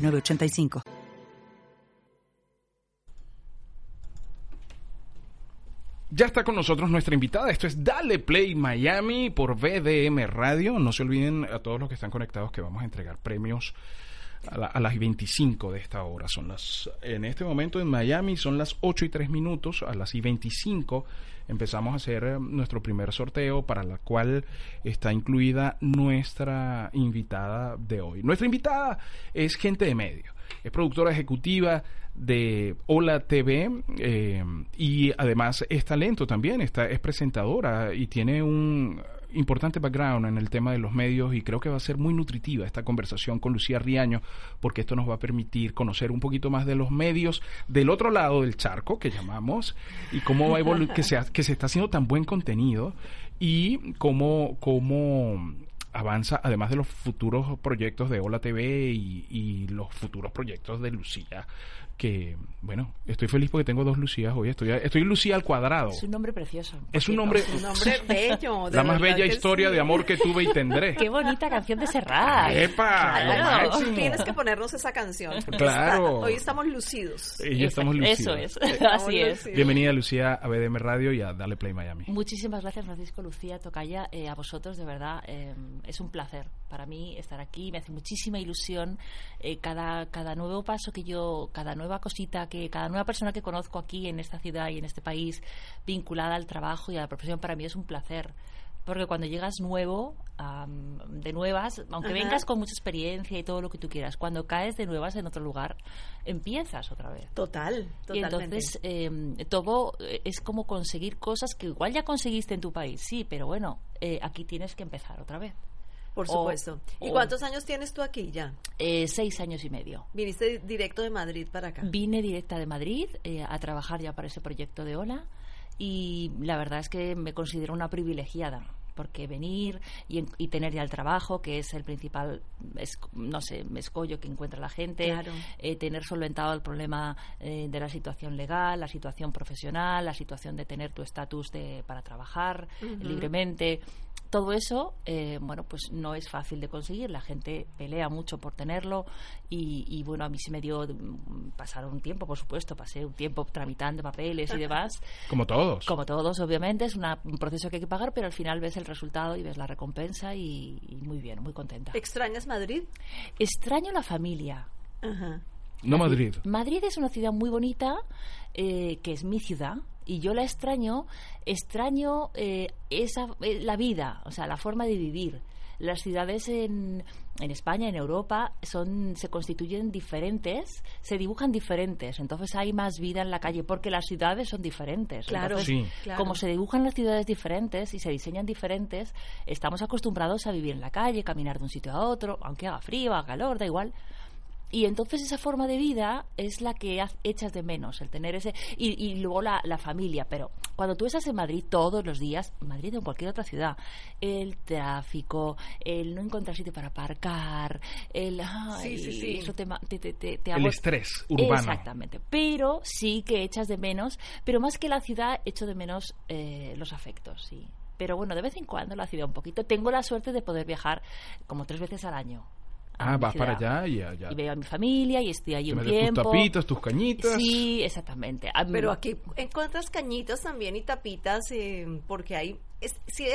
985. Ya está con nosotros nuestra invitada. Esto es Dale Play Miami por VDM Radio. No se olviden a todos los que están conectados que vamos a entregar premios a, las 25 de esta hora. Son las, en este momento en Miami son las 8 y 3 minutos. A las 25 empezamos a hacer eh, nuestro primer sorteo para la cual está incluida nuestra invitada de hoy. Nuestra invitada es gente de medio. Es productora ejecutiva de Hola TV eh, y además es talento también, está, es presentadora y tiene un importante background en el tema de los medios y creo que va a ser muy nutritiva esta conversación con Lucía Riaño porque esto nos va a permitir conocer un poquito más de los medios del otro lado del charco que llamamos y cómo va a que se, que se está haciendo tan buen contenido y cómo, cómo avanza, además de los futuros proyectos de Hola TV y, y los futuros proyectos de Lucía que, bueno, estoy feliz porque tengo dos Lucías hoy. Estoy, estoy Lucía al cuadrado. Es un nombre precioso. Es un nombre, un nombre bello. La más bella historia de amor que tuve y tendré. Qué bonita canción de Serrat. ¡Epa! Claro. Tienes que ponernos esa canción. Claro. hoy estamos lucidos. Y estamos lucidos. Eso es. Así es. Bienvenida, Lucía, a BDM Radio y a Dale Play Miami. Muchísimas gracias, Francisco, Lucía, Tocaya. Eh, a vosotros, de verdad, eh, es un placer para mí estar aquí. Me hace muchísima ilusión eh, cada, cada nuevo paso que yo, cada nueva cosita que cada nueva persona que conozco aquí en esta ciudad y en este país vinculada al trabajo y a la profesión para mí es un placer porque cuando llegas nuevo, de nuevas, aunque vengas con mucha experiencia y todo lo que tú quieras, cuando caes de nuevas en otro lugar, empiezas otra vez. Total, totalmente. Y entonces em, todo eh, es como conseguir cosas que igual ya conseguiste en tu país, sí, pero bueno, eh, aquí tienes que empezar otra vez. Por supuesto. ¿Y cuántos años tienes tú aquí ya? Eh, seis años y medio. ¿Viniste directo de Madrid para acá? Vine directa de Madrid eh, a trabajar ya para ese proyecto de Ola y la verdad es que me considero una privilegiada porque venir y, tener ya el trabajo, que es el principal, no sé, escollo que encuentra la gente, eh, tener solventado el problema de la situación legal, la situación profesional, la situación de tener tu estatus para trabajar libremente todo eso, eh, bueno, pues no es fácil de conseguir. La gente pelea mucho por tenerlo y, bueno, a mí se me dio pasar un tiempo, por supuesto, pasé un tiempo tramitando papeles y demás. Como todos. Como todos, obviamente, es un proceso que hay que pagar, pero al final ves el resultado y ves la recompensa y, muy bien, muy contenta. ¿Extrañas Madrid? Extraño la familia. No Madrid. Madrid es una ciudad muy bonita, eh, que es mi ciudad, y yo la extraño, extraño eh, esa, eh, la vida, o sea, la forma de vivir. Las ciudades en, en España, en Europa, son, se constituyen diferentes, se dibujan diferentes, entonces hay más vida en la calle porque las ciudades son diferentes. Claro, como se dibujan las ciudades diferentes y se diseñan diferentes, estamos acostumbrados a vivir en la calle, caminar de un sitio a otro, aunque haga frío, haga calor, da igual y entonces esa forma de vida es la que echas de menos, el tener ese... Y, luego la, la, familia, pero cuando tú estás en Madrid todos los días, Madrid o en cualquier otra ciudad, el tráfico, el no encontrar sitio para aparcar, el... sí, sí, sí. Eso te, te, te, el estrés urbano. Exactamente. Pero sí que echas de menos, pero más que la ciudad, echo de menos eh, los afectos, sí. Pero bueno, de vez en cuando la ciudad un poquito. Tengo la suerte de poder viajar como tres veces al año Ah, vas para allá y allá. Y veo a mi familia y estoy ahí un tiempo. tus tapitas, tus cañitas. Sí, exactamente. Pero aquí encuentras cañitas también y tapitas eh, porque hay si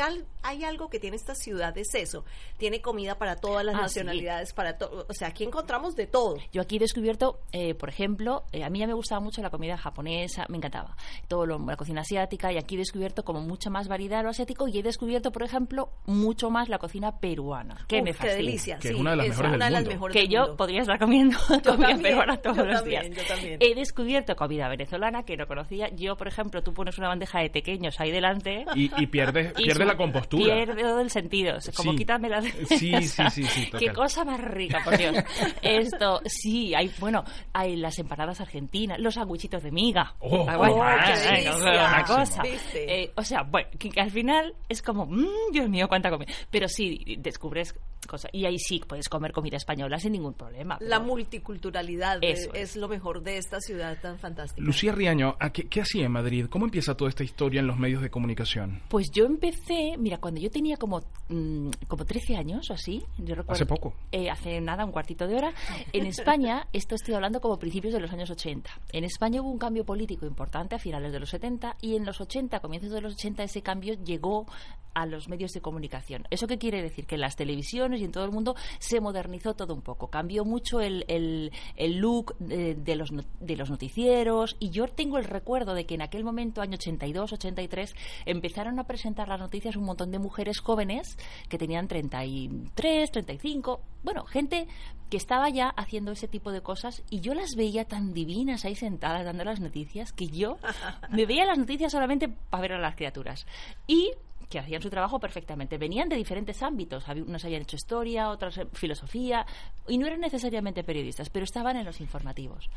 hay, algo que tiene esta ciudad es eso, tiene comida para todas las ah, nacionalidades, para todo, o sea, aquí encontramos de todo. Yo aquí he descubierto, eh, por ejemplo, eh, a mí ya me gustaba mucho la comida japonesa, me encantaba, todo lo, la cocina asiática y aquí he descubierto como mucha más variedad lo asiático y he descubierto, por ejemplo, mucho más la cocina peruana, que me fascina. Qué delicia, que es una de las mejores, una de las mejores Que yo podría estar comiendo comida peruana todos los días. Yo también. He descubierto comida venezolana que no conocía. Yo, por ejemplo, tú pones una bandeja de pequeños ahí delante y, y pierdes pierde, Y pierde su- la compostura. Pierde todo el sentido. Es como Sí. quítame la... Sí, sí, sí, sí, Qué cosa más rica, por Dios. Esto, sí, hay, bueno, hay las empanadas argentinas, los sandwichitos de miga. Oh, Ah, bueno, oh, qué delicia. una cosa. Eh, o sea, bueno, que, que al final es como, mmm, Dios mío, cuánta comida. Pero sí, descubres cosas. Y ahí sí puedes comer comida española sin ningún problema. La pero- multiculturalidad eh, Eso es. es. lo mejor de esta ciudad tan fantástica. Lucía Riaño, ¿a qué, qué hacía en Madrid? ¿Cómo empieza toda esta historia en los medios de comunicación? Pues yo empecé, mira, cuando yo tenía como, mm, como 13 años o así, yo recuerdo. Hace poco. Eh, hace nada, un cuartito de hora. En España, esto estoy hablando como principios de los años 80. En España hubo un cambio político importante a finales de los 70 y en los 80, comienzos de los 80, ese cambio llegó a los medios de comunicación. ¿Eso qué quiere decir? Que en las televisiones y en todo el mundo se modernizó todo un poco. Cambió mucho el, el- el look de, de los, de los noticieros y yo tengo el recuerdo de que en aquel momento, año 82, 83, empezaron a presentar las noticias un montón de mujeres jóvenes que tenían 33, 35, bueno, gente que estaba ya haciendo ese tipo de cosas y yo las veía tan divinas ahí sentadas dando las noticias que yo me veía las noticias solamente para ver a las criaturas. Y que hacían su trabajo perfectamente. Venían de diferentes ámbitos. Unos habían hecho historia, otros eh, filosofía, y no eran necesariamente periodistas, pero estaban en los informativos.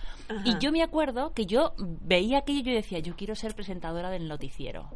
Y yo me acuerdo que yo veía aquello y yo decía, yo quiero ser presentadora del noticiero.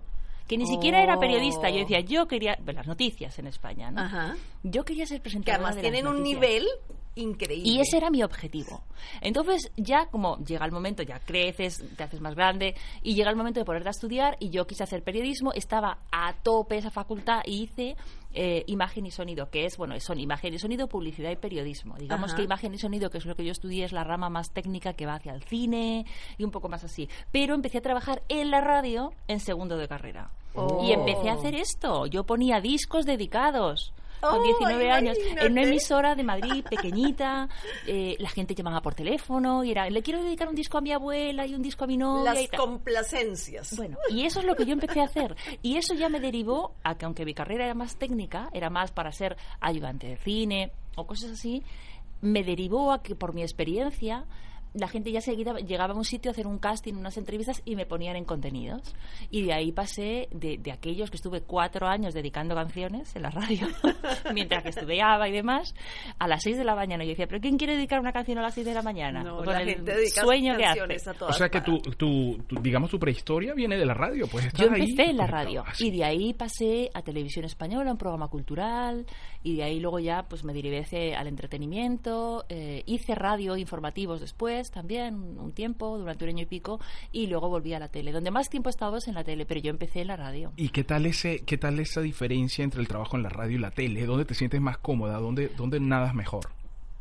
Que ni siquiera era periodista. Yo decía, yo quería las noticias en España, ¿no? Ajá. Yo quería ser Que presentadora además de las tienen un nivel increíble. Y ese era mi objetivo. Entonces, ya como llega el momento, ya creces, te haces más grande, y llega el momento de ponerte a estudiar, y yo quise hacer periodismo, estaba a tope esa facultad y hice eh, imagen y sonido, que es, bueno, son imagen y sonido, publicidad y periodismo. Digamos Ajá. que imagen y sonido, que es lo que yo estudié, es la rama más técnica que va hacia el cine y un poco más así. Pero empecé a trabajar en la radio en segundo de carrera. Oh. Y empecé a hacer esto. Yo ponía discos dedicados. Con Oh, 19 años, en una emisora de Madrid pequeñita, eh, la gente llamaba por teléfono y era, le quiero dedicar un disco a mi abuela y un disco a mi novia y Las tal. complacencias. Bueno, y eso es lo que yo empecé a hacer. Y eso ya me derivó a que, aunque mi carrera era más técnica, era más para ser ayudante de cine o cosas así, me derivó a que por mi experiencia la gente ya seguida llegaba a un sitio a hacer un casting, unas entrevistas y me ponían en contenidos. Y de ahí pasé de, de aquellos que estuve cuatro años dedicando canciones en la radio, mientras que estudiaba y demás, a las seis de la mañana. Yo decía, ¿pero quién quiere dedicar una canción a las seis de la mañana? No, Con la el gente dedica sueño que hace. O sea que tu, partes. tu, tu- digamos, tu prehistoria viene de la radio, pues estás Yo ahí empecé en la radio Ah, y de ahí pasé a televisión española, un programa cultural y de ahí luego ya pues me derivé hacia- al entretenimiento, eh, hice radio informativos después también un tiempo, durante un año y pico y luego volví a la tele. Donde más tiempo he estado es en la tele, pero yo empecé en la radio. ¿Y qué tal ese, qué tal esa diferencia entre el trabajo en la radio y la tele? ¿Dónde te sientes más cómoda? ¿Dónde, dónde nadas mejor?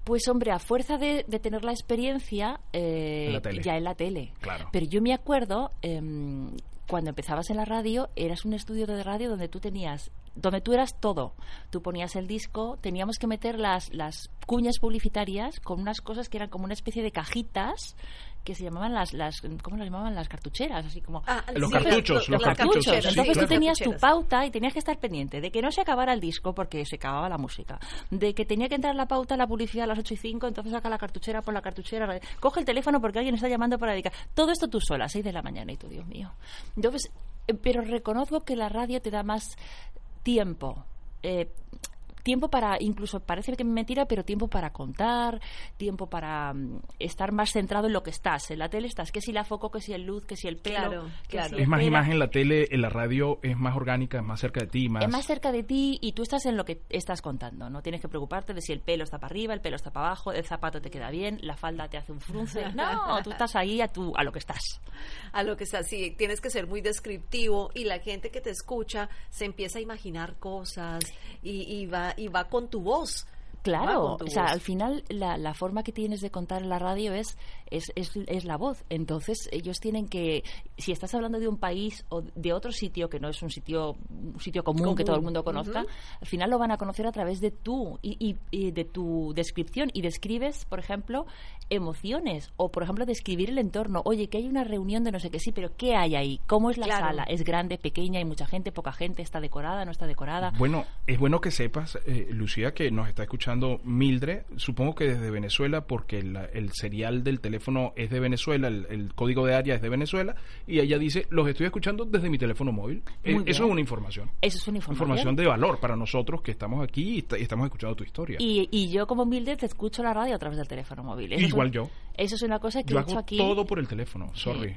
Pues hombre, a fuerza de, de tener la experiencia, eh, la ya en la tele. Claro. Pero yo me acuerdo, em, cuando empezabas en la radio, eras un estudio de radio donde tú tenías, donde tú eras todo. Tú ponías el disco, teníamos que meter las, las cuñas publicitarias con unas cosas que eran como una especie de cajitas que se llamaban las, las ¿cómo las llamaban? Las cartucheras, así como... Ah, Los sí, cartuchos, los cartuchos, Entonces claro. tú tenías tu pauta y tenías que estar pendiente de que no se acabara el disco porque se acababa la música, de que tenía que entrar la pauta, la publicidad a las 8 y 5, entonces saca la cartuchera por la cartuchera, coge el teléfono porque alguien está llamando para dedicar. Todo esto tú sola, a 6 de la mañana y tú, Dios mío. Entonces, eh, pero reconozco que la radio te da más tiempo. eh, tiempo para, incluso parece que mentira, pero tiempo para contar, tiempo para mm, estar más centrado en lo que estás. En la tele estás, que si la foco, que si el luz, que si el pelo. Claro, que claro. si Es más imagen la tele, en la radio es más orgánica, es más cerca de ti, más... Es más cerca de ti y tú estás en lo que estás contando. No tienes que preocuparte de si el pelo está para arriba, el pelo está para abajo, el zapato te queda bien, la falda te hace un frunce. No, tú estás ahí a, tu, a lo que estás. a lo que está así, tienes que ser muy descriptivo y la gente que te escucha se empieza a imaginar cosas y, y va y va con tu voz. Va Claro, con tu o sea, voz. al final la, la forma que tienes de contar en la radio es, es, es, es la voz. Entonces ellos tienen que, si estás hablando de un país o de otro sitio que no es un sitio, un sitio común, Común. que todo el mundo conozca, al final lo van a conocer a través de tú y, y- y de tu descripción. Y describes, por ejemplo, emociones o, por ejemplo, describir el entorno. Oye, que hay una reunión de no sé qué, sí, pero ¿qué hay ahí? ¿Cómo es la Claro. sala? ¿Es grande, pequeña, hay mucha gente, poca gente, está decorada, no está decorada? Bueno, es bueno que sepas, eh, Lucía, que nos está escuchando escuchando Mildred, supongo que desde Venezuela, porque el, el serial del teléfono es de Venezuela, el, el código de área es de Venezuela, y ella dice, los estoy escuchando desde mi teléfono móvil. Eh, Eso es una información. Eso es una información. Información de valor para nosotros que estamos aquí y, está- y estamos escuchando tu historia. Y, y yo como Mildred te escucho la radio a través del teléfono móvil. Eso es Igual un- yo. Eso es una cosa que Yo he hecho hago aquí. todo por el teléfono, sorry. Sí,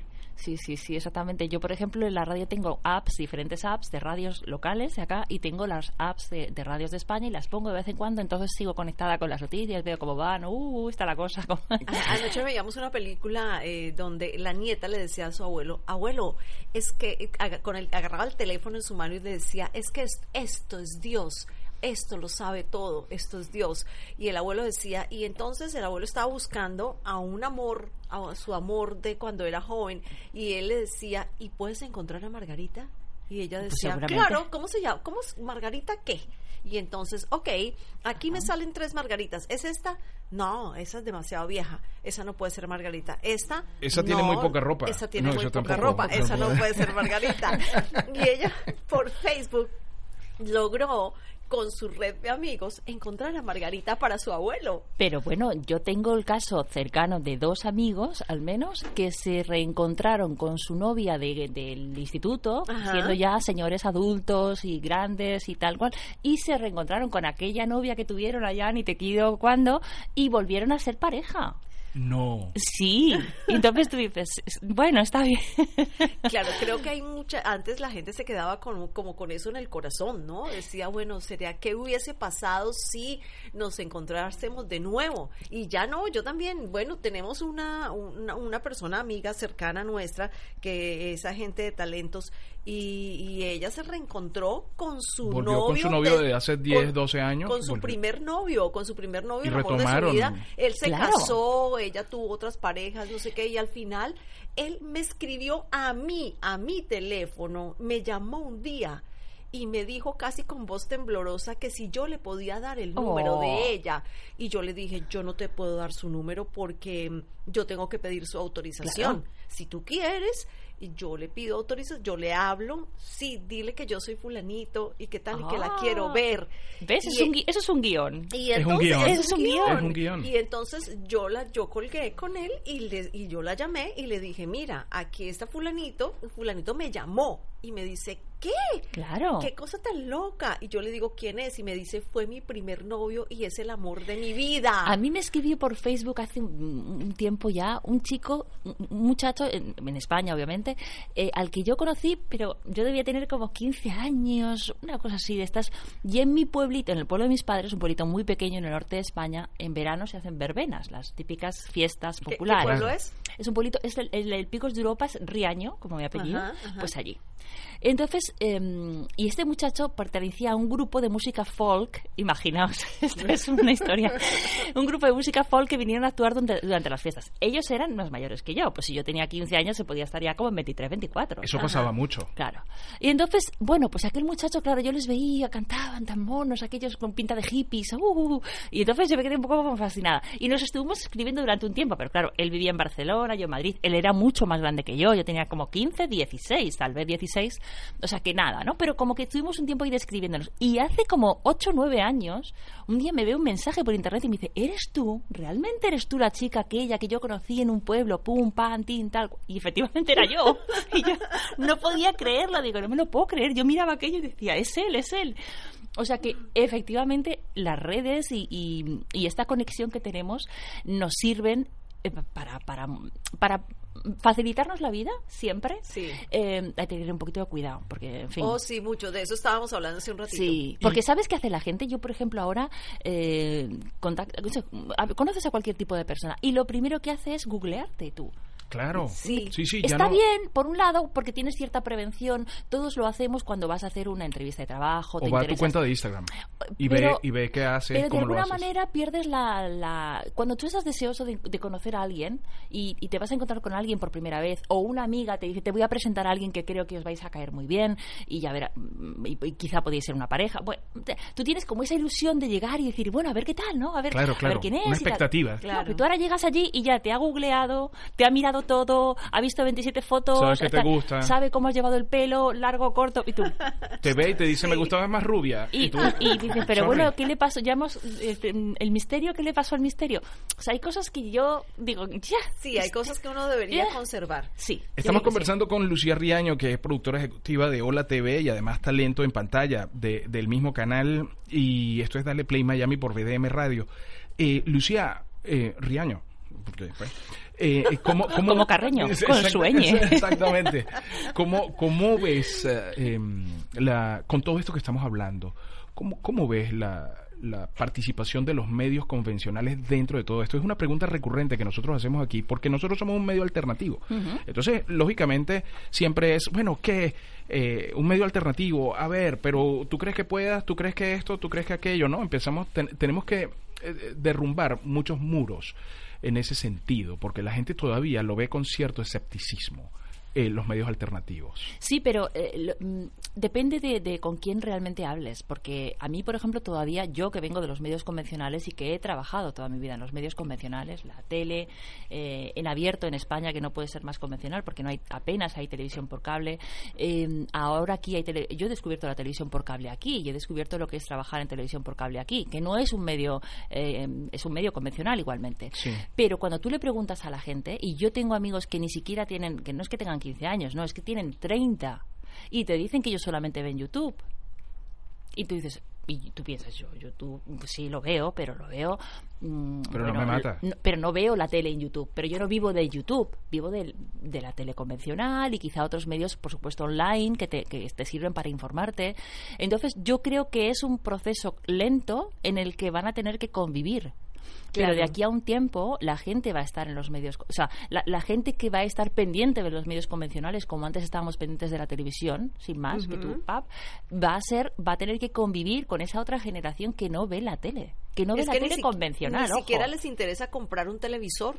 sí, sí, exactamente. Yo, por ejemplo, en la radio tengo apps, diferentes apps de radios locales de acá y tengo las apps de, de radios de España y las pongo de vez en cuando, entonces sigo conectada con las noticias, veo cómo van, uh, está la cosa. Anoche veíamos una película eh, donde la nieta le decía a su abuelo, abuelo, es que eh, con el, agarraba el teléfono en su mano y le decía, es que es- esto es Dios, esto lo sabe todo, esto es Dios. Y el abuelo decía, y entonces el abuelo estaba buscando a un amor, a su amor de cuando era joven, y él le decía, ¿y puedes encontrar a Margarita? Y ella Pues decía, claro, ¿cómo se llama? ¿Cómo es Margarita qué? Y entonces, ok, aquí me salen tres margaritas. ¿Es esta? No, esa es demasiado vieja. Esa no puede ser Margarita. Esta. Esa tiene muy poca ropa. Esa tiene No, muy poca tampoco. ropa. Esa no puede ser Margarita. y ella, por Facebook, logró con su red de amigos encontrar a Margarita para su abuelo. Pero bueno, yo tengo el caso cercano de dos amigos, al menos, que se reencontraron con su novia de- del instituto, Ajá. siendo ya señores adultos y grandes y tal cual, y se reencontraron con aquella novia que tuvieron allá, ni te quiero cuándo, y volvieron a ser pareja. No. Sí, y entonces tú dices, bueno, está bien. Claro, creo que hay mucha. Antes la gente se quedaba con, como con eso en el corazón, ¿no? Decía, bueno, sería qué hubiese pasado si nos encontrásemos de nuevo. Y ya no, yo también. Bueno, tenemos una, una, una persona amiga cercana nuestra que es agente de talentos y, y ella se reencontró con su Volvió novio. con su novio de hace 10, 12 años, Con su volvió. primer novio, con su primer novio, Y el amor de su retomaron. vida. Él se Claro. casó, ella tuvo otras parejas, no sé qué, y al final él me escribió a mí, a mi teléfono, me llamó un día y me dijo casi con voz temblorosa que si yo le podía dar el número Oh. de ella. Y yo le dije, yo no te puedo dar su número porque yo tengo que pedir su autorización. Claro. Si tú quieres, y yo le pido autorización, yo le hablo, sí, dile que yo soy fulanito y que tal y que la Ah. quiero ver. ¿Ves? Es un gui- eso es un guion. y Es un entonces, guion. Es un guion. Es un guion. Y entonces yo la yo colgué con él y le, y yo la llamé y le dije, "Mira, aquí está fulanito, fulanito me llamó." Y me dice, "¿Qué? Claro. ¿Qué cosa tan loca?" Y yo le digo, "¿Quién es?" Y me dice, "Fue mi primer novio y es el amor de mi vida." A mí me escribió por Facebook hace un, un tiempo ya un chico, un muchacho, en, en España obviamente, eh, al que yo conocí, pero yo debía tener como 15 años, una cosa así de estas. Y en mi pueblito, en el pueblo de mis padres, un pueblito muy pequeño en el norte de España, en verano se hacen verbenas, las típicas fiestas ¿Qué- qué populares. pueblo es? Es un pueblito, es el, el- el Picos de Europa, es Riaño, como mi apellido, Ajá, ajá. pues allí. Entonces, eh, y este muchacho pertenecía a un grupo de música folk, imaginaos, esto es una historia, un grupo de música folk que vinieron a actuar durante, durante las fiestas. Ellos eran más mayores que yo, pues si yo tenía 15 años se podía estar ya como en 23, 24. Eso pasaba mucho. Claro. Y entonces, bueno, pues aquel muchacho, claro, yo les veía, cantaban tan monos, aquellos con pinta de hippies, uh, uh, uh, y entonces yo me quedé un poco como fascinada. Y nos estuvimos escribiendo durante un tiempo, pero claro, él vivía en Barcelona, yo en Madrid, él era mucho más grande que yo, yo tenía como 15, 16, tal vez 16, o sea que nada, ¿no? Pero como que estuvimos un tiempo ahí describiéndonos. Y hace como 8 o 9 años, un día me ve un mensaje por internet y me dice, ¿eres tú? ¿Realmente eres tú la chica aquella que yo conocí en un pueblo, pum, pan, tin, tal? Y efectivamente era yo. Y yo no podía creerlo, digo, no me lo puedo creer. Yo miraba aquello y decía, es él, es él. O sea que efectivamente las redes y, esta conexión que tenemos nos sirven eh, para facilitarnos la vida siempre. Sí. Eh, hay que tener un poquito de cuidado, porque, en fin. Oh, sí, mucho. De eso estábamos hablando hace un ratito. Sí, porque ¿sabes qué hace la gente? Yo, por ejemplo, ahora eh, conoces a cualquier tipo de persona y lo primero que hace es googlearte tú. Claro. Sí. sí, sí ya Está no- bien, por un lado, porque tienes cierta prevención. Todos lo hacemos cuando vas a hacer una entrevista de trabajo. te O va a tu cuenta de Instagram y Pero- ve y ve qué haces, pero de cómo lo alguna haces. manera pierdes la, la- Cuando tú estás deseoso de, de conocer a alguien y, y te vas a encontrar con alguien por primera vez, o una amiga te dice, te voy a presentar a alguien que creo que os vais a caer muy bien, y ya verá, mm, y, y quizá podéis ser una pareja. Bueno, te- tú tienes como esa ilusión de llegar y decir, bueno, a ver qué tal, ¿no? A ver, Claro, a ver quién es. una expectativa. No, Claro. pero tú ahora llegas allí y ya te ha googleado, te ha mirado mirado todo, ha visto 27 fotos, Sabes que te está- gusta. sabe cómo has llevado el pelo, largo, corto, y tú. Te ve y te dice, me gustaba más rubia. Y, tú, y dices, pero sorry. bueno, ¿qué le pasó? Ya hemos, este, el misterio, ¿qué le pasó al misterio? O sea, hay cosas que yo digo, ya. Sí, hay cosas que uno debería Ya. conservar. Sí. Estamos sí, conversando con Lucía Riaño, que es productora ejecutiva de Hola TV y además talento en pantalla de- del mismo canal. Y esto es Dale Play Miami por VDM Radio. Eh, Lucía eh, Riaño. porque, pues, eh, ¿cómo, cómo, Como Carreño, Es- con exacta- sueñe. Exactamente. ¿Cómo, cómo ves, eh, em, la, con todo esto que estamos hablando, cómo, cómo ves la, la participación de los medios convencionales dentro de todo esto? Es una pregunta recurrente que nosotros hacemos aquí, porque nosotros somos un medio alternativo. Entonces, lógicamente, siempre es, bueno, ¿qué? Eh, un medio alternativo, a ver, pero tú crees que puedas, tú crees que esto, tú crees que aquello, ¿no? Empezamos, ten- tenemos que eh, derrumbar muchos muros en ese sentido, porque la gente todavía lo ve con cierto escepticismo, eh, los medios alternativos. Sí, pero eh, lo- mm, depende de, de con quién realmente hables, porque a mí, por ejemplo, todavía yo que vengo de los medios convencionales y que he trabajado toda mi vida en los medios convencionales, la tele, eh, en abierto en España, que no puede ser más convencional porque no hay apenas hay televisión por cable. eh, ahora aquí hay tele- yo he descubierto la televisión por cable aquí y he descubierto lo que es trabajar en televisión por cable aquí, que no es un medio eh, es un medio convencional igualmente. Sí. Pero cuando tú le preguntas a la gente, y yo tengo amigos que ni siquiera tienen, que no es que tengan 15 años, no, es que tienen 30, y te dicen que ellos solamente ven YouTube. Y tú dices, y tú piensas, yo YouTube sí lo veo, pero lo veo... mm, Pero no me mata. no- pero no veo la tele en YouTube. Pero yo no vivo de YouTube, vivo del- de, la tele convencional y quizá otros medios, por supuesto, online que te, que te sirven para informarte. Entonces, yo creo que es un proceso lento en el que van a tener que convivir. Pero Claro. de aquí a un tiempo la gente va a estar en los medios, o sea, la, la gente que va a estar pendiente de los medios convencionales, como antes estábamos pendientes de la televisión, sin más, que tú, pap, va a ser, va a tener que convivir con esa otra generación que no ve la tele, que no ve Es la que tele convencional, Ni siquiera les interesa comprar un televisor.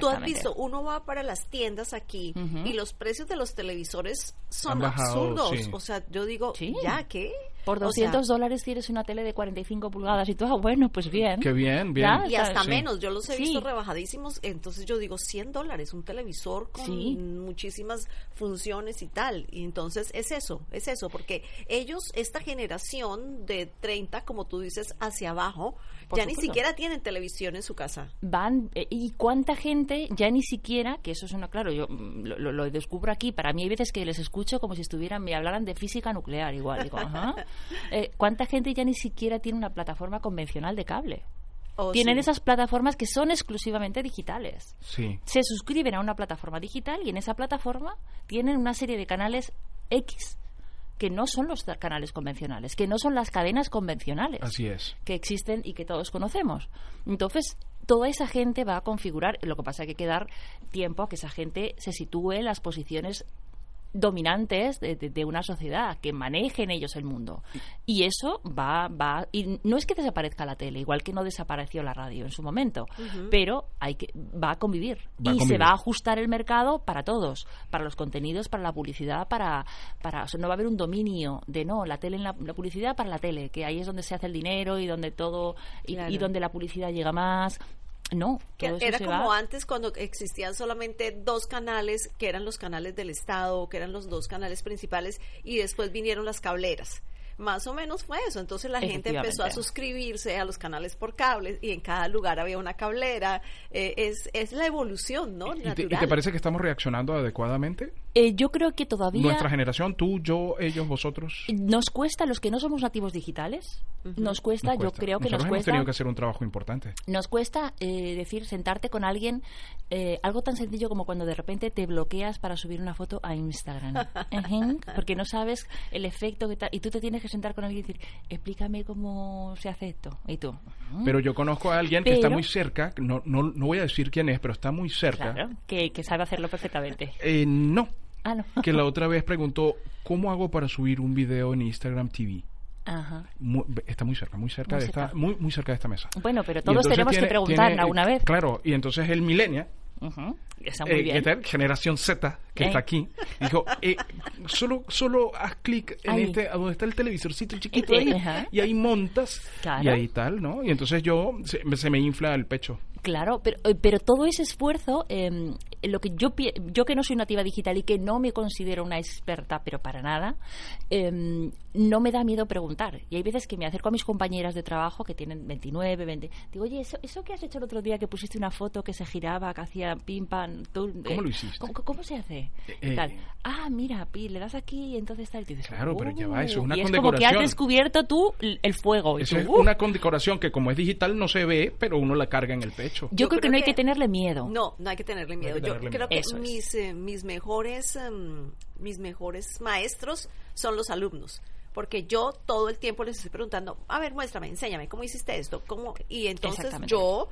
Tú has visto, uno va para las tiendas aquí y los precios de los televisores son bajado, absurdos. sí. O sea, yo digo, Sí. ¿ya qué? Por O sea, 200 dólares tienes una tele de 45 pulgadas y tú, ah, bueno, pues bien. Qué bien, bien. Ya, y hasta Sí. menos, yo los he Sí. visto rebajadísimos, entonces yo digo 100 dólares, un televisor con Sí. muchísimas funciones y tal, y entonces es eso, es eso, porque ellos, esta generación de 30, como tú dices, hacia abajo, Por ya ni siquiera tienen televisión en su casa. van eh, y cuánta gente ya ni siquiera que eso es una claro yo mm, lo, lo- lo descubro aquí para mí hay veces que les escucho como si estuvieran me hablaran de física nuclear igual digo ajá. Eh, cuánta gente ya ni siquiera tiene una plataforma convencional de cable Oh, tienen sí. esas plataformas que son exclusivamente digitales Sí. se suscriben a una plataforma digital y en esa plataforma tienen una serie de canales X que no son los canales convencionales que no son las cadenas convencionales Así es. que existen y que todos conocemos. Entonces, toda esa gente va a configurar, lo que pasa es que hay que dar tiempo a que esa gente se sitúe en las posiciones dominantes de, de- de una sociedad, que manejen ellos el mundo. Y eso va, va, y no es que desaparezca la tele, igual que no desapareció la radio en su momento, pero hay que, va a convivir. Va a y se va a ajustar el mercado para todos, para los contenidos, para la publicidad, para, para o sea, no va a haber un dominio de no, la tele en la, la publicidad para la tele, que ahí es donde se hace el dinero y donde todo, y, Claro. y donde la publicidad llega más. No, Que todo eso era se como va. antes cuando existían solamente dos canales, que eran los canales del Estado, que eran los dos canales principales, y después vinieron las cableras. Más o menos fue eso. Entonces la gente empezó a suscribirse a los canales por cable y en cada lugar había una cablera. Eh, es, es la evolución, ¿no? ¿Y te, y Natural. te parece que estamos reaccionando adecuadamente? Eh, yo creo que todavía Nuestra generación, tú, yo, ellos, vosotros. nos cuesta, los que no somos nativos digitales, nos, cuesta, Nos yo cuesta. creo que Nosotros nos hemos cuesta. tenido que hacer un trabajo importante. Nos cuesta eh, decir, sentarte con alguien, eh, algo tan sencillo como cuando de repente te bloqueas para subir una foto a Instagram. Porque no sabes el efecto que tal. Y tú te tienes que sentar con alguien y decir, explícame cómo se hace esto. Y tú, "Ujú". Pero yo conozco a alguien que está Pero- muy cerca, no, no, no voy a decir quién es, pero está muy cerca. claro, que, que sabe hacerlo perfectamente. Eh, no, Ah, no. que la otra vez preguntó, ¿cómo hago para subir un video en Instagram TV? Ajá. Mu- está muy cerca, muy cerca Muy de esta, cerca. muy, muy cerca de esta mesa. Bueno, pero todos tenemos tiene- que preguntar alguna vez. Claro, y entonces el millennial, Está muy eh, bien. generación Z, que Eh. está aquí, dijo, eh, solo, solo haz clic en Ahí. este, a donde está el televisorcito chiquito ahí, ajá. y ahí montas, Claro. y ahí tal, ¿no? Y entonces yo, se, se me infla el pecho. Claro, pero, eh, pero todo ese esfuerzo, eh, lo que yo yo que no soy nativa digital y que no me considero una experta, pero para nada, em, no me da miedo preguntar. Y hay veces que me acerco a mis compañeras de trabajo que tienen 29, 20. Digo, oye, eso, eso que has hecho el otro día que pusiste una foto que se giraba, que hacía pim pam, tú, ¿cómo lo hiciste? ¿cómo, se hace? Eh, tal. Ah, mira, pi, le das aquí y entonces tal. Y dices, claro, pero ya va, eso es una y es como que has descubierto tú el fuego. Eso es una condecoración que como es digital no se ve, pero uno la carga en el pecho. Yo, creo, que no hay que tenerle miedo. No, no hay que tenerle miedo. Yo creo que mis, eh, mis mejores em, mis mejores maestros son los alumnos porque yo todo el tiempo les estoy preguntando, a ver, muéstrame, enséñame, ¿cómo hiciste esto? ¿Cómo? Y entonces yo,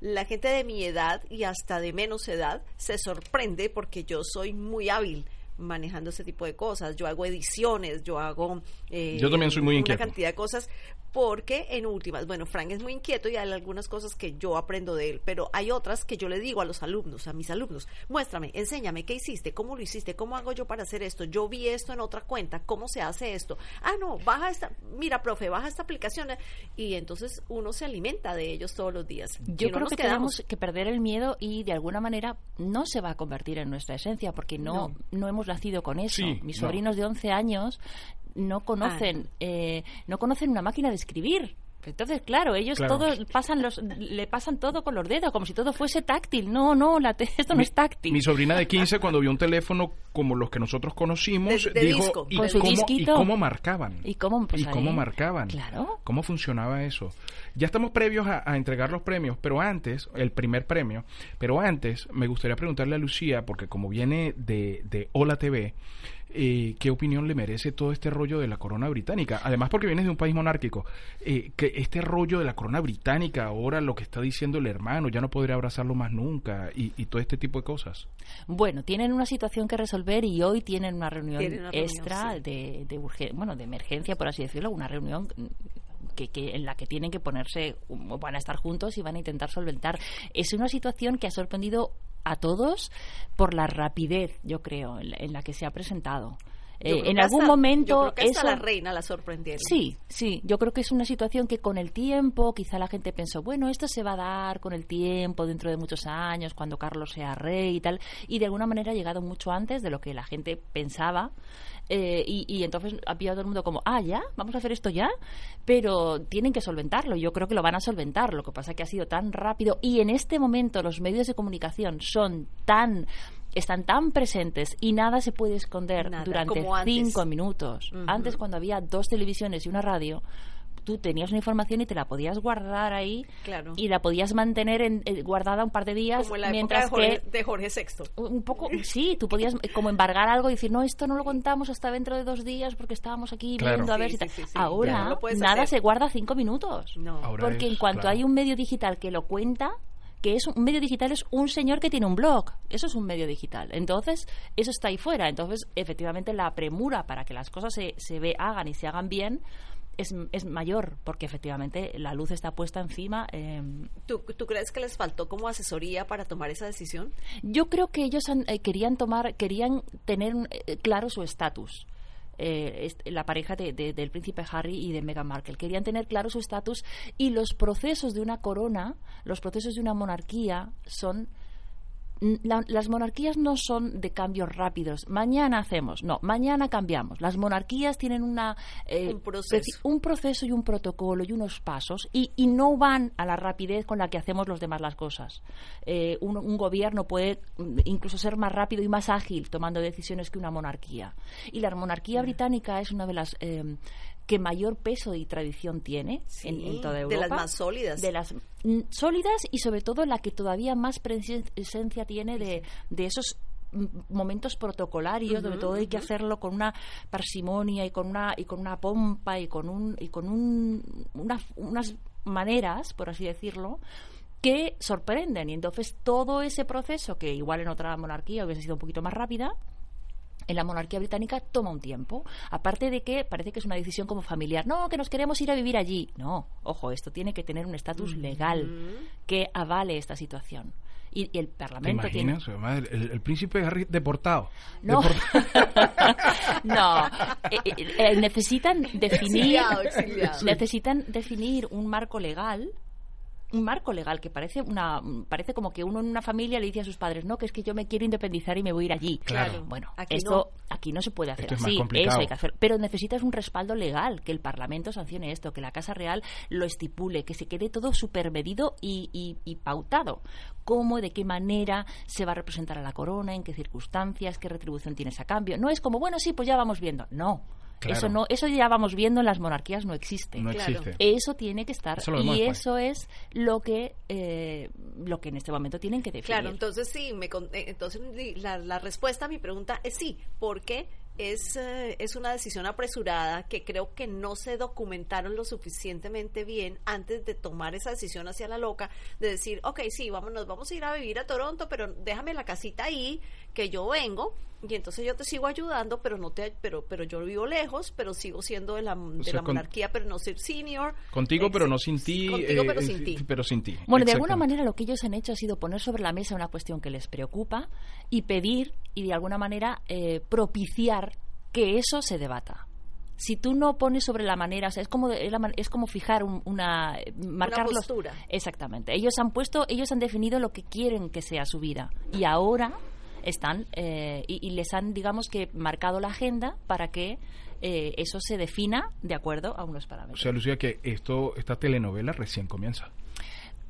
la gente de mi edad y hasta de menos edad, se sorprende porque yo soy muy hábil manejando ese tipo de cosas. Yo hago ediciones, yo hago eh, yo también soy muy una cantidad de cosas porque en últimas, bueno, Frank es muy inquieto y hay algunas cosas que yo aprendo de él, pero hay otras que yo le digo a los alumnos, a mis alumnos, muéstrame, enséñame, ¿qué hiciste? ¿Cómo lo hiciste? ¿Cómo hago yo para hacer esto? Yo vi esto en otra cuenta, ¿cómo se hace esto? Ah, no, baja esta, mira, profe, baja esta aplicación y entonces uno se alimenta de ellos todos los días. Yo creo que tenemos que perder el miedo y de alguna manera no se va a convertir en nuestra esencia porque no, no. hemos nacido con eso. Mis sobrinos de 11 años no conocen, ah. eh, no conocen una máquina de escribir. Entonces, claro, ellos todos pasan los, le pasan todo con los dedos, como si todo fuese táctil. No, no, la esto no es táctil. Mi sobrina de 15, cuando vio un teléfono como los que nosotros conocimos, dijo, ¿y, cómo, marcaban? ¿Y cómo, pues, ¿Y cómo marcaban? Claro. ¿Cómo funcionaba eso? Ya estamos previos a, entregar los premios, pero antes, el primer premio, pero antes me gustaría preguntarle a Lucía, porque como viene de, de Hola TV, eh, qué opinión le merece todo este rollo de la corona británica. Además, porque vienes de un país monárquico, eh, que este rollo de la corona británica, ahora lo que está diciendo el hermano, ya no podría abrazarlo más nunca, y, todo este tipo de cosas. Bueno, tienen una situación que resolver y hoy tienen una reunión extra de, de, bueno, de emergencia, por así decirlo, una reunión que, que, en la que tienen que ponerse, van a estar juntos y van a intentar solventar. Es una situación que ha sorprendido a todos por la rapidez, yo creo, en la, que se ha presentado. Eh, en algún momento yo la reina la sorprendieron. Sí, sí, yo creo que es una situación que con el tiempo quizá la gente pensó, bueno, esto se va a dar con el tiempo, dentro de muchos años, cuando Carlos sea rey y tal, y de alguna manera ha llegado mucho antes de lo que la gente pensaba. Eh, y, entonces ha pillado todo el mundo como, ah, ya, vamos a hacer esto ya, pero tienen que solventarlo. Yo creo que lo van a solventar. Lo que pasa es que ha sido tan rápido y en este momento los medios de comunicación son tan están tan presentes y nada se puede esconder durante cinco minutos. Antes, cuando había dos televisiones y una radio, tú tenías una información y te la podías guardar ahí y la podías mantener en, eh, guardada un par de días como la mientras de Jorge, de Jorge VI un poco sí tú podías como embargar algo y decir no esto no lo contamos hasta dentro de dos días porque estábamos aquí viendo a ver si ahora nada se guarda cinco minutos. Porque en cuanto hay un medio digital que lo cuenta que es un medio digital es un señor que tiene un blog. Eso es un medio digital. Entonces, eso está ahí fuera. Entonces, efectivamente, la premura para que las cosas se, se ve, hagan y se hagan bien, es, es, mayor, porque efectivamente la luz está puesta encima. Eh, ¿Tú, ¿Tú, crees que les faltó como asesoría para tomar esa decisión? Yo creo que ellos eh, querían tomar, querían tener eh, claro su estatus. Eh, la pareja de, del príncipe Harry y de Meghan Markle. Querían tener claro su estatus y los procesos de una corona, los procesos de una monarquía son las monarquías no son de cambios rápidos. Mañana hacemos, no, mañana cambiamos. Las monarquías tienen una, eh, un, proceso. un, proceso. y un protocolo y unos pasos y, y, no van a la rapidez con la que hacemos los demás las cosas. Eh, un, gobierno puede mm, incluso ser más rápido y más ágil tomando decisiones que una monarquía. Y la monarquía británica es una de las eh, que mayor peso y tradición tiene en, toda Europa. De las más sólidas. De las mm, sólidas y sobre todo la que todavía más presencia tiene de, de esos momentos protocolarios sobre todo hay que hacerlo con una parsimonia y con una y con una pompa y con un y con un, unas maneras por así decirlo que sorprenden y entonces todo ese proceso que igual en otra monarquía hubiese sido un poquito más rápida en la monarquía británica toma un tiempo. Aparte de que parece que es una decisión como familiar. No, que nos queremos ir a vivir allí. No, ojo, esto tiene que tener un estatus legal que avale esta situación. Y, el Parlamento ¿Te imaginas? el, príncipe Harry deportado. No, no. Eh, eh, eh, necesitan definir necesitan definir un marco legal un marco legal que parece una parece como que uno en una familia le dice a sus padres no que es que yo me quiero independizar y me voy a ir allí Claro. bueno Aquí esto aquí no se puede hacer. Esto es más así complicado. eso hay que hacer. Pero necesitas un respaldo legal que el Parlamento sancione esto que la Casa Real lo estipule que se quede todo supermedido y, y, y pautado. Cómo de qué manera se va a representar a la corona en qué circunstancias qué retribución tienes a cambio no es como bueno sí pues ya vamos viendo no Claro. eso no eso ya vamos viendo en las monarquías no existe No Claro. existe. eso tiene que estar Eso y eso es lo que eh, lo que en este momento tienen que definir. Claro, entonces sí, me, con- eh, entonces la respuesta a mi pregunta es sí, porque es, eh, es una decisión apresurada que creo que no se documentaron lo suficientemente bien antes de tomar esa decisión hacia la loca, de decir, ok, sí, vámonos, vamos a ir a vivir a Toronto, pero déjame la casita ahí, que yo vengo, y entonces yo te sigo ayudando, pero no te, pero, pero yo vivo lejos, pero sigo siendo de la, de sea, la con- monarquía, pero no ser senior. Contigo, pero no sin ti. Contigo, eh, pero eh, sin ti. Pero sin ti. Bueno, de alguna manera lo que ellos han hecho ha sido poner sobre la mesa una cuestión que les preocupa y pedir y de alguna manera eh, propiciar que eso se debata. Si tú no pones sobre la manera, o sea, es como de- es como fijar un- una marcar los- postura. exactamente. Ellos han puesto, ellos han definido lo que quieren que sea su vida y ahora están eh, y, y les han, digamos que marcado la agenda para que eh, eso se defina de acuerdo a unos O parámetros. sea, Lucía, que esto, esta telenovela recién comienza.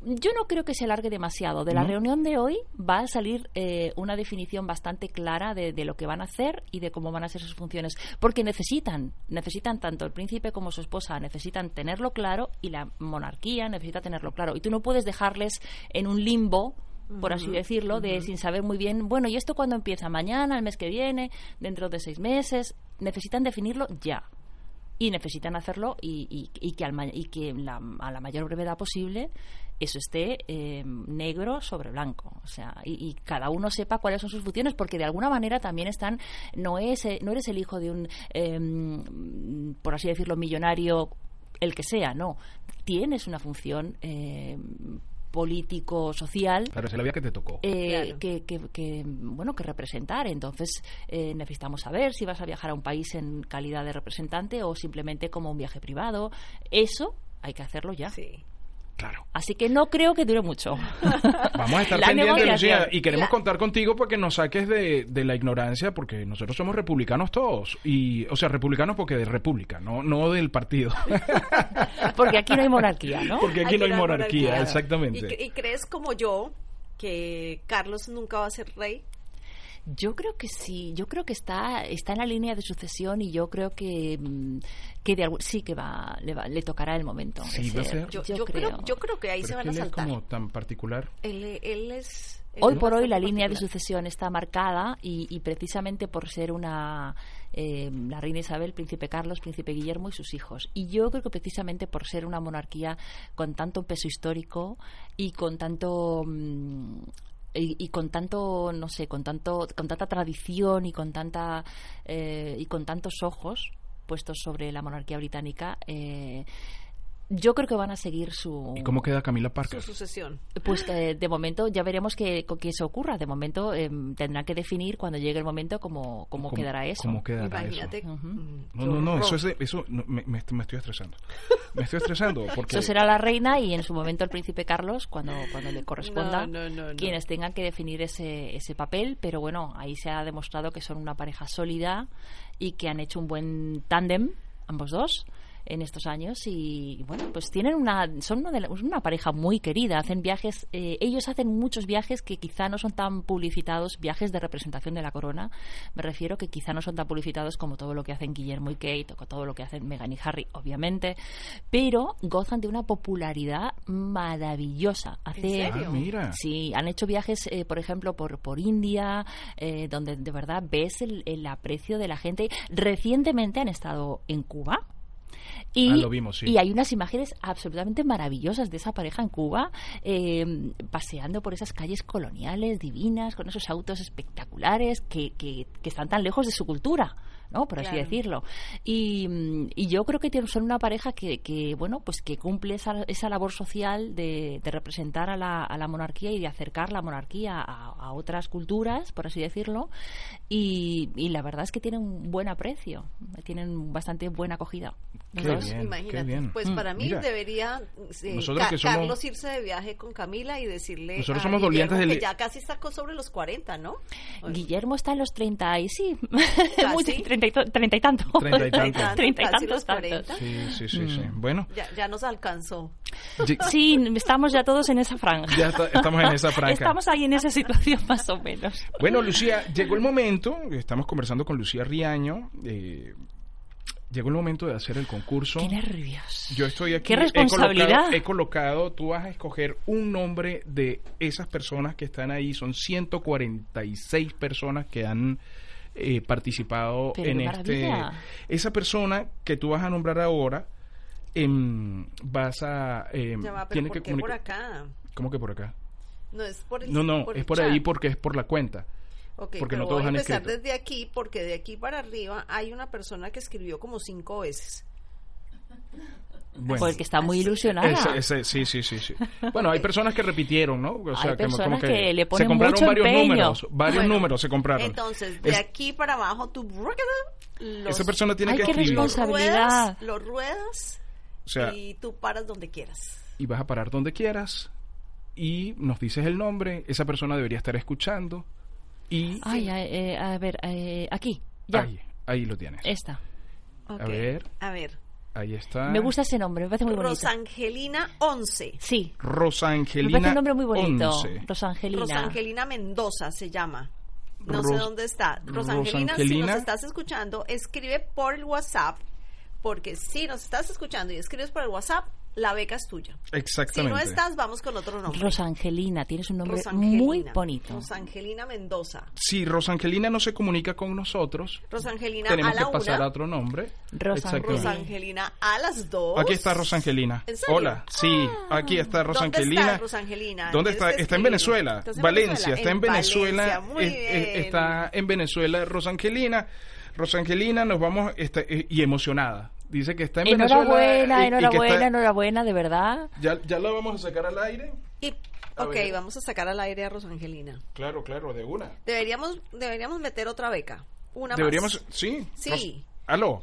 Yo no creo que se alargue demasiado. De la ¿No? reunión de hoy va a salir eh, una definición bastante clara de, de lo que van a hacer y de cómo van a ser sus funciones. Porque necesitan, necesitan tanto el príncipe como su esposa, necesitan tenerlo claro y la monarquía necesita tenerlo claro. Y tú no puedes dejarles en un limbo por así decirlo, de sin saber muy bien, bueno, ¿y esto cuándo empieza? ¿Mañana, el mes que viene, dentro de seis meses? Necesitan definirlo ya. Y necesitan hacerlo y, y- y que, al y que la- a la mayor brevedad posible eso esté eh, negro sobre blanco. O sea y, y cada uno sepa cuáles son sus funciones porque de alguna manera también están no es eh, no eres el hijo de un eh, por así decirlo millonario el que sea no. Tienes una función eh, político social Claro, es la vía que te tocó. eh, Claro. que, que- que, bueno que representar entonces eh, necesitamos saber si vas a viajar a un país en calidad de representante o simplemente como un viaje privado eso hay que hacerlo ya Sí. Claro. así que no creo que dure mucho Vamos a estar La pendientes. Lucía, y queremos La- contar contigo porque nos saques de, de la ignorancia, porque nosotros somos republicanos todos. y O sea, republicanos porque de república, no, no del partido. porque aquí no hay monarquía no porque aquí no que hay monarquía, monarquía. exactamente. ¿Y, cre- y crees como yo que Carlos nunca va a ser rey? Yo creo que sí, yo creo que está está en la línea de sucesión y yo creo que mm, que de algún- sí que va le, va- le tocará el momento. Sí, va a ser. Yo, Yo, yo creo. creo. yo creo que ahí Pero se van a él es saltar. como tan particular. Él, él es. él Hoy es por hoy la línea de sucesión está marcada y, y precisamente por ser una eh, la reina Isabel, príncipe Carlos, príncipe Guillermo y sus hijos. Y yo creo que precisamente por ser una monarquía con tanto peso histórico y con tanto mm, y, y con tanto no sé con tanto con tanta tradición y con tanta eh, y con tantos ojos puestos sobre la monarquía británica eh, yo creo que van a seguir su ¿Y cómo queda Camila Su Parker? sucesión. pues eh, de momento ya veremos que, con que eso ocurra. De momento eh, tendrán que definir cuando llegue el momento cómo, cómo, quedará eso. ¿Cómo quedará Imagínate. eso? Mm, No, qué no, no, eso es de- eso no, me, me- me estoy estresando. Me estoy estresando porque Eso será la reina y en su momento el príncipe Carlos cuando, cuando le corresponda No, no, no, no. quienes tengan que definir ese, ese papel. Pero bueno, ahí se ha demostrado que son una pareja sólida y que han hecho un buen tándem, ambos dos en estos años y bueno pues tienen una son una, de la- una pareja muy querida hacen viajes eh, ellos hacen muchos viajes que quizá no son tan publicitados viajes de representación de la corona me refiero que quizá no son tan publicitados como todo lo que hacen Guillermo y Kate o todo lo que hacen Meghan y Harry obviamente pero gozan de una popularidad maravillosa hace ¿En serio? Ah, mira. Sí, han hecho viajes, eh, por ejemplo, por, por India, eh, donde de verdad ves el, el aprecio de la gente. Recientemente han estado en Cuba. Y, Ah, lo vimos, sí. y hay unas imágenes absolutamente maravillosas de esa pareja en Cuba, eh, paseando por esas calles coloniales divinas, con esos autos espectaculares que, que, que están tan lejos de su cultura. ¿No? por así decirlo y, y yo creo que tienen- son una pareja que, que bueno pues que cumple esa, esa labor social de, de representar a la, a la monarquía y de acercar la monarquía a, a otras culturas, por así decirlo, y, y la verdad es que tienen un buen aprecio, tienen bastante buena acogida. Qué bien, Imagínate. qué bien. Pues para mí mira. debería eh, Nosotros Ca- que somos- Carlos irse de viaje con Camila y decirle Nosotros a somos Guillermo dolientes del- que ya casi está sobre los 40, ¿no? Guillermo está en los 30 y sí, mucho, 30 y, 30 y tanto. Treinta y tantos. 30 y tantos, tantos. 40. Sí, sí, sí, sí. Mm. Bueno, Ya, ya nos alcanzó. Sí, estamos ya todos en esa franja. ya está- estamos en esa franja. Estamos ahí en esa situación más o menos. Bueno, Lucía, llegó el momento, estamos conversando con Lucía Riaño, eh, llegó el momento de hacer el concurso. Qué nervios. Yo estoy aquí. Qué he responsabilidad. colocado- He colocado, tú vas a escoger un nombre de esas personas que están ahí. Son 146 personas que han eh, participado Pero en este. Esa persona que tú vas a nombrar ahora, em, vas a. em, Ya va, pero tiene ¿por que qué por comunicar- acá? ¿Cómo que por acá? No es por el No, no, por es el por chat. ahí porque es por la cuenta. Ok, porque pero no todos voy a han empezar escrito. desde aquí porque de aquí para arriba hay una persona que escribió como cinco veces. Bueno. Porque está muy ilusionada. Ese- ese- sí, sí, sí, sí. Bueno, hay personas que repitieron, ¿no? O sea, Hay que como personas que, que le se ponen compraron mucho varios empeño. números, varios Bueno, números se compraron. Entonces, de Es- aquí para abajo tú los, esa persona tiene que qué escribir los responsabilidad. ruedas, los ruedas O sea, y tú paras donde quieras. y vas a parar donde quieras y nos dices el nombre, esa persona debería estar escuchando y Ay, eh, a ver, eh, aquí, ya, ahí, ahí lo tienes. esta. Ok, ver. A ver. Ahí está. Me gusta ese nombre, me parece muy bonito. Rosangelina 11. Sí, Rosangelina. me parece un nombre muy bonito. 11. Rosangelina. Rosangelina Mendoza se llama. No sé dónde está. Rosangelina, si Rosangelina. nos estás escuchando, escribe por el WhatsApp, porque si nos estás escuchando y escribes por el WhatsApp, la beca es tuya. Si Exactamente. no estás, vamos con otro nombre. Rosangelina, tienes un nombre Rosangelina. muy bonito. Rosangelina Mendoza. Si Rosangelina no se comunica con nosotros, Rosangelina tenemos a que pasar una. a otro nombre. Rosangelina. Rosangelina a las dos. Aquí está Rosangelina. ¿En serio? Hola, sí, aquí está Rosangelina. ¿Dónde está Rosangelina? ¿Dónde está? Está en. Venezuela. ¿Estás en Valencia, está en Venezuela. Muy es- bien. está en Venezuela Rosangelina. Rosangelina, nos vamos está- eh, y emocionada. Dice que está en Venezuela. Enhorabuena, y- y está- enhorabuena, de verdad. Ya, ya la vamos a sacar al aire. Y, ok, ver. vamos a sacar al aire a Rosangelina. Claro, claro, de una. Deberíamos, deberíamos meter otra beca. Una Deberíamos, más. sí. Sí. Ros- Aló.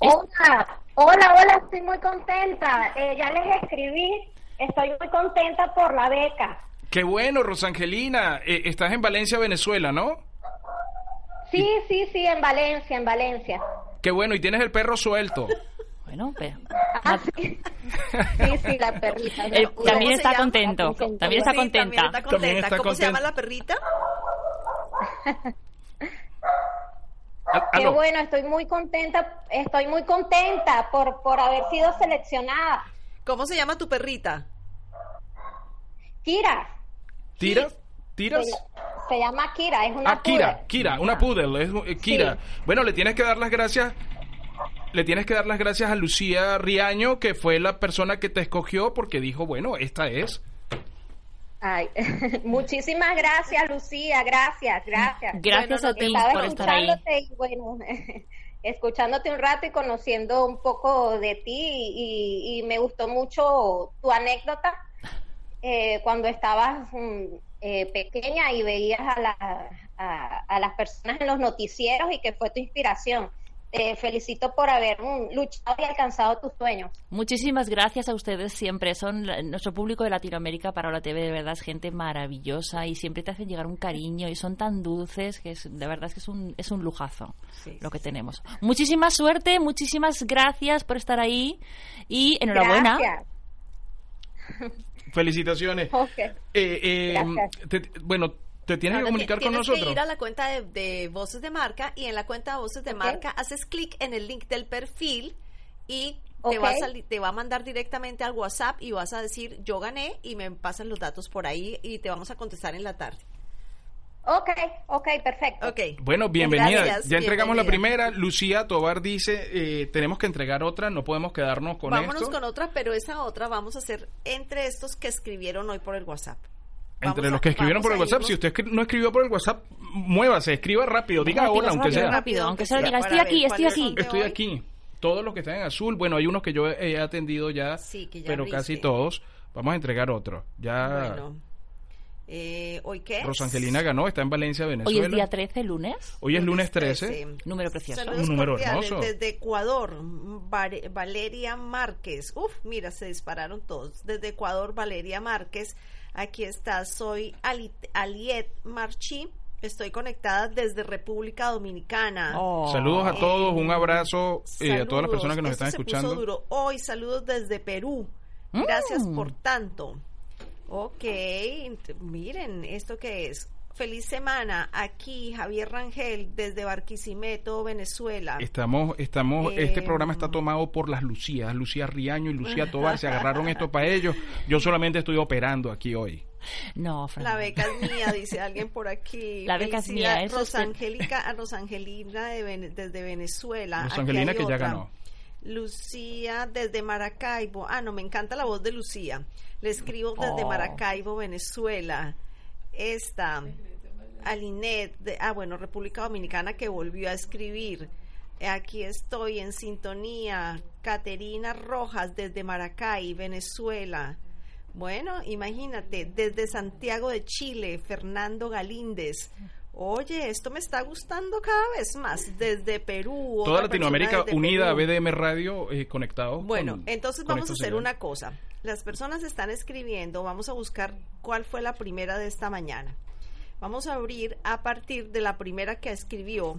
Hola, hola, hola, estoy muy contenta. Eh, ya les escribí, estoy muy contenta por la beca. Qué bueno, Rosangelina. Eh, estás en Valencia, Venezuela, ¿no? Sí, sí, sí, en Valencia, en Valencia. Qué bueno, y tienes el perro suelto. Bueno, pero... Ah, sí. Sí, sí, la perrita. Eh, ¿Cómo también se está llama? contento, ¿Cómo se también está Sí, también contenta. está contenta. También está ¿Cómo se llama la perrita? Qué bueno, estoy muy contenta, estoy muy contenta por, por haber sido seleccionada. ¿Cómo se llama tu perrita? Kira, ¿Tiras? ¿Tiras? Se, llama Kira, es una Ah, Kira, poodle. Kira, una poodle, es eh, Kira. Sí. Bueno, le tienes que dar las gracias. Le tienes que dar las gracias a Lucía Riaño, que fue la persona que te escogió porque dijo, bueno, esta es. Ay, muchísimas gracias, Lucía, gracias, gracias. Gracias Bueno, a ti por estar ahí. y bueno, escuchándote un rato y conociendo un poco de ti y, y me gustó mucho tu anécdota eh, cuando estabas mm, eh, pequeña y veías a, la- a, a las personas en los noticieros y que fue tu inspiración. Te felicito por haber mm, luchado y alcanzado tus sueños. Muchísimas gracias a ustedes siempre. Son la- nuestro público de Latinoamérica para la TV, de verdad, es gente maravillosa y siempre te hacen llegar un cariño y son tan dulces que es, de verdad es que es un, es un lujazo Sí, lo que tenemos. Muchísima suerte, muchísimas gracias por estar ahí y enhorabuena. Gracias. Felicitaciones. Ok. Eh, eh, te- bueno, te tienes que comunicar con tienes nosotros. que ir a la cuenta de, de Voces de Marca y en la cuenta de Voces de. Marca haces clic en el link del perfil y te, va a te va a mandar directamente al WhatsApp y vas a decir yo gané y me pasan los datos por ahí y te vamos a contestar en la tarde. Ok, ok, perfecto. Ok. Bueno, bienvenida. Gracias, ya entregamos la primera. Lucía Tobar dice, eh, tenemos que entregar otra, no podemos quedarnos con Vámonos esto. con otra, pero esa otra vamos a hacer entre estos que escribieron hoy por el WhatsApp. Entre Vamos los que escribieron por el WhatsApp, si usted no escribió por el WhatsApp, muévase, escriba rápido, diga Rápido, hola, aunque rápido, sea. rápido, aunque solo sea, diga, estoy aquí, estoy aquí. Estoy hoy. aquí. Todos los que están en azul, bueno, hay unos que yo he atendido ya, Sí, que ya pero abriste. casi todos. Vamos a entregar otro. Ya. Bueno. Eh, ¿Hoy qué es? Rosangelina ganó, está en Valencia, Hoy Venezuela. es día 13, lunes. Hoy es lunes 13. Número precioso. Saludos Un número hermoso. Desde Ecuador, Valeria Márquez. Uf, mira, se dispararon todos. Desde Ecuador, Valeria Márquez. Aquí está, soy Ali- Aliet Marchi. Estoy conectada desde República Dominicana. Oh. Saludos a todos, un abrazo eh, a todas las personas que nos Esto están se puso escuchando. duro. Hoy, saludos desde Perú. Gracias Mm. por tanto. Ok, miren, ¿esto qué es? Feliz semana. Aquí Javier Rangel desde Barquisimeto, Venezuela. Estamos, estamos, Eh, este programa está tomado por las Lucías, Lucía Riaño y Lucía Tobar, se agarraron esto para ellos. Yo solamente estoy operando aquí hoy. No, Fran. La beca es mía, dice alguien por aquí. La beca es mía, Rosangélica, a Rosangelina de Vene- desde Venezuela. Rosangelina que ya ganó. Lucía desde Maracaibo. Ah, no, me encanta la voz de Lucía. Le escribo desde Oh. Maracaibo, Venezuela. Esta, Alinet, de, ah, bueno, República Dominicana que volvió a escribir. Aquí estoy en sintonía. Caterina Rojas desde Maracay, Venezuela. Bueno, imagínate, desde Santiago de Chile, Fernando Galíndez. Oye, esto me está gustando cada vez más. Desde Perú. Toda Latinoamérica unida a. BDM Radio eh, conectados. Bueno, con- entonces con vamos a hacer una cosa. Las personas están escribiendo, vamos a buscar cuál fue la primera de esta mañana. Vamos a abrir a partir de la primera que escribió.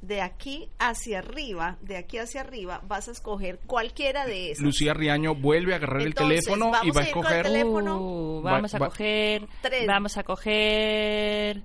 De aquí hacia arriba, de aquí hacia arriba, vas a escoger cualquiera de esas. Lucía Riaño vuelve a agarrar Entonces, el teléfono y va a escoger. teléfono. Uh, Va- vamos a va- coger. Tres. Vamos a coger.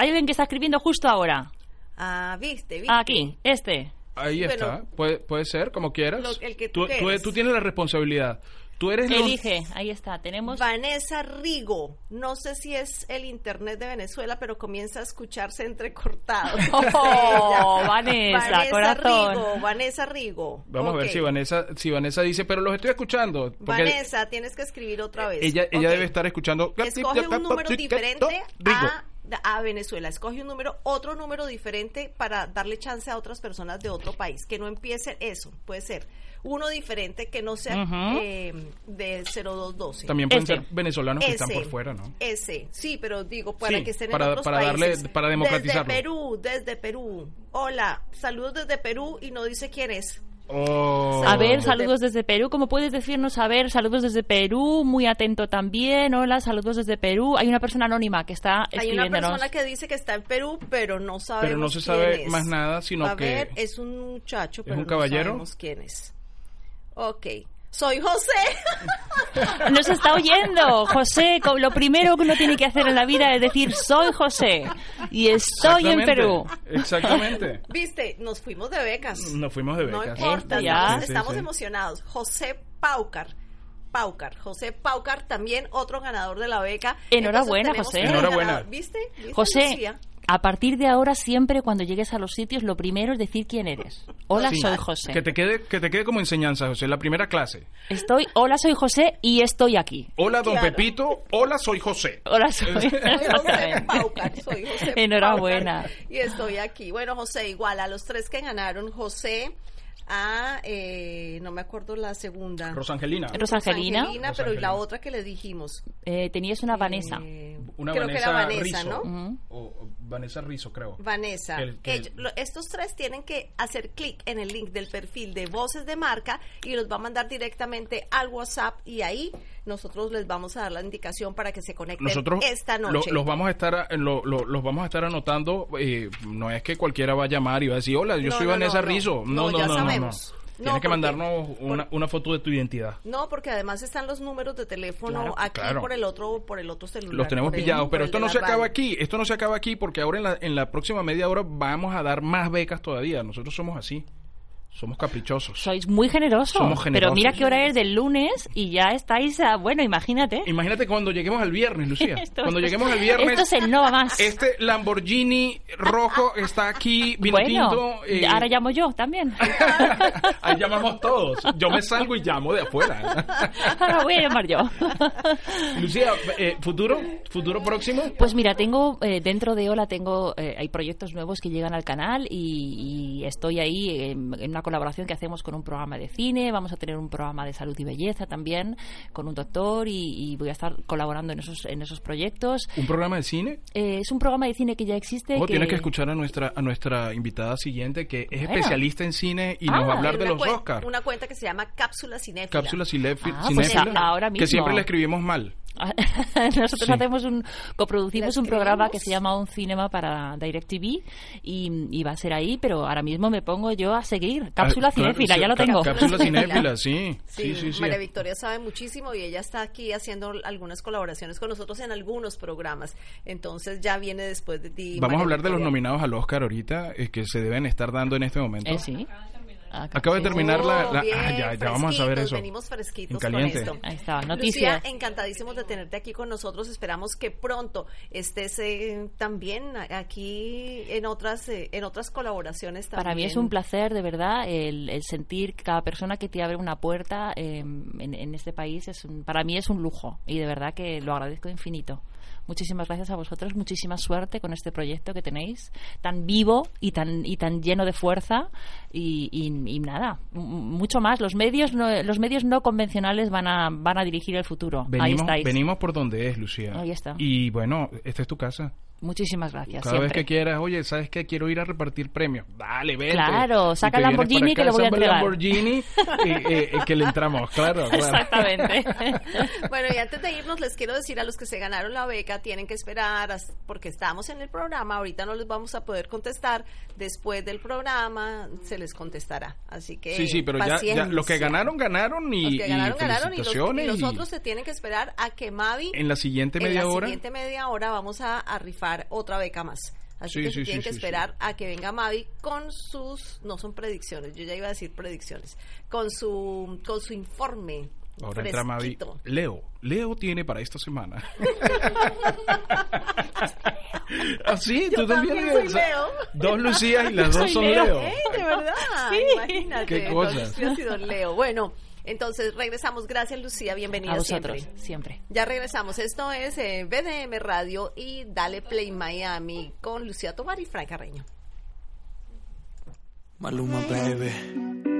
Hay alguien que está escribiendo justo ahora. Ah, viste, viste. Aquí, este. Ahí está. Puede, puede ser, como quieras. lo- el que tú tú, tú- quieras. tú tienes la responsabilidad. Tú eres los- Elige, ahí está. Tenemos. Vanessa Rigo, no sé si es el internet de Venezuela, pero comienza a escucharse entrecortado. Oh, Ella. Vanessa, corazón. Rigo, Vanessa Rigo. Vamos a ver si Vanessa, si Vanessa dice, pero los estoy escuchando. Porque Vanessa, tienes que escribir otra vez. ella, debe estar escuchando. Escoge un número diferente a, a Venezuela. Escoge un número, otro número diferente para darle chance a otras personas de otro país. Que no empiece eso, puede ser. Uno diferente que no sea Ujú. eh, de 0212. También pueden ser venezolanos que están por fuera, ¿no? Ese, sí, pero digo, para Sí, que estén para- en otros para darle- para democratizarlo. Desde Perú, desde Perú. Hola, saludos desde Perú y no dice quién es. Oh. A ver, saludos desde Perú. ¿Cómo puedes decirnos? A ver, saludos desde Perú. Muy atento también. Hola, saludos desde Perú. Hay una persona anónima que está Hay una escribiéndonos. persona que dice que está en Perú, pero no sabemos Pero no se quién sabe es. más nada, sino A que- ver, es un muchacho, pero un no caballero? sabemos quién es. Ok. Soy José. Nos está oyendo, José. Lo primero que uno tiene que hacer en la vida es decir soy José y estoy en Perú. Exactamente. Viste, nos fuimos de becas. Nos fuimos de No becas. importa, Esto ya. estamos, Sí, sí, estamos sí. emocionados. José Paucar. Paucar, José Paucar, también otro ganador de la beca. Enhorabuena, Entonces, José. Enhorabuena. ¿Viste? ¿Viste, José, Lucía? A partir de ahora siempre cuando llegues a los sitios lo primero es decir quién eres. Hola, Sí. soy José. Que te quede, que te quede como enseñanza, José, la primera clase. Estoy, hola, soy José y estoy aquí. Hola, don Claro. Pepito. Hola, soy José. Hola, soy, Soy José. Paucar, soy José Enhorabuena. Paucar, y estoy aquí. Bueno, José, igual a los tres que ganaron, José, a, eh, no me acuerdo la segunda. Rosangelina. Rosangelina. Rosangelina, pero y la otra que le dijimos. Eh, tenías una Vanessa. Eh, Una creo Vanessa que era Vanessa, Rizzo. ¿no? O, o Vanessa Rizzo, creo. Vanessa, El- que- ellos- lo- estos tres tienen que hacer clic en el link del perfil de Voces de Marca y los va a mandar directamente al WhatsApp y ahí nosotros les vamos a dar la indicación para que se conecten Nosotros esta lo- noche. los vamos a estar a- lo- lo- los vamos a estar anotando. eh, no es que cualquiera va a llamar y va a decir, hola, yo No, soy no, Vanessa no, no. Rizzo. No, No, no, ya no. sabemos. Tienes que porque- mandarnos una, una foto de tu identidad. No, porque además están los números de teléfono Claro, aquí claro. por el otro por el otro celular. Los tenemos pillados, pero esto no se acaba radio. aquí. Esto no se acaba aquí porque ahora en la, en la próxima media hora vamos a dar más becas todavía. Nosotros somos así. Somos caprichosos. Sois muy generosos. Somos Pero generosos. mira qué hora es del lunes y ya estáis, a- bueno, imagínate. Imagínate cuando lleguemos al viernes, Lucía. Esto- cuando lleguemos al viernes, Esto es el no va más. este Lamborghini rojo está aquí, vino bueno, tinto. eh, ahora llamo yo también. Ahí llamamos todos. Yo me salgo y llamo de afuera. ahora voy a llamar yo. Lucía, eh, futuro, futuro próximo. Pues mira, tengo eh, dentro de Ola tengo eh, hay proyectos nuevos que llegan al canal y, y estoy ahí en, en una la colaboración que hacemos con un programa de cine, vamos a tener un programa de salud y belleza también con un doctor y, voy a estar colaborando en esos en esos proyectos. ¿Un programa de cine? Eh, es un programa de cine que ya existe. O tienes que escuchar a nuestra a nuestra invitada siguiente que es especialista en cine y nos va a ah, hablar de los Oscars. Una cuenta que se llama Cápsula Cinéfila. Cápsula Cinéfila. Ah, pues ahora mismo. Que siempre le escribimos mal. Nosotros hacemos un, coproducimos un programa que se llama Un Cinema para DirecTV y, y va a ser ahí, pero ahora mismo me pongo yo a seguir. Cápsula ah, cinéfila, ya lo tengo. Cápsula cinéfila, sí. Sí, sí, María Victoria sabe muchísimo y ella está aquí haciendo algunas colaboraciones con nosotros en algunos programas. Entonces ya viene después de ti. Vamos a hablar de los nominados al Oscar ahorita, eh, que se deben estar dando en este momento. Eh, sí. Acaba de terminar la, ah, ya, ya vamos a saber eso. Venimos fresquitos caliente. con esto. Ahí está, noticias. Lucía, encantadísimos de tenerte aquí con nosotros. Esperamos que pronto estés eh, también aquí en otras eh, en otras colaboraciones también. Para mí es un placer, de verdad, el, sentir que cada persona que te abre una puerta em, en, en, este país es para mí es un lujo y de verdad que lo agradezco infinito. Muchísimas gracias a vosotros, muchísima suerte con este proyecto que tenéis, tan vivo y tan, y tan lleno de fuerza. Y, nada, mucho más. Los medios no, los medios no convencionales van a, van a dirigir el futuro. Venimos, Ahí estáis. venimos por donde es, Lucía. Ahí está. Y bueno, esta es tu casa. Muchísimas gracias. Cada vez que quieras, oye, ¿sabes qué? Quiero ir a repartir premios. Dale, vete. Claro, saca el Lamborghini que lo voy a entregar. Lamborghini y, que le entramos, claro. Exactamente. bueno, y antes de irnos, les quiero decir a los que se ganaron la beca, tienen que esperar porque estamos en el programa. Ahorita no les vamos a poder contestar. Después del programa se les contestará. Así que. Sí, sí, pero ya, los que ganaron, ganaron y. Los que ganaron, ganaron. Y los, otros se tienen que esperar a que Mavi. En la siguiente media hora. En la siguiente media hora vamos a rifar otra beca más. Así que tienen que esperar a que venga Mavi con sus, no son predicciones, yo ya iba a decir predicciones, con su, con su informe. Ahora entra Mavi. Leo, Leo tiene para esta semana. Así, tú también, soy Leo. Dos Lucías y las dos son Leo. Leo. ¿Eh? De verdad, imagínate. Qué cosas. Dos Leo. Bueno. Entonces regresamos. Gracias, Lucía. Bienvenida a vosotros, siempre. siempre. Ya regresamos. Esto es eh, BDM Radio y Dale Play Miami con Lucía Tobar y Frank Carreño. Maluma, baby.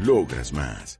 Logras más.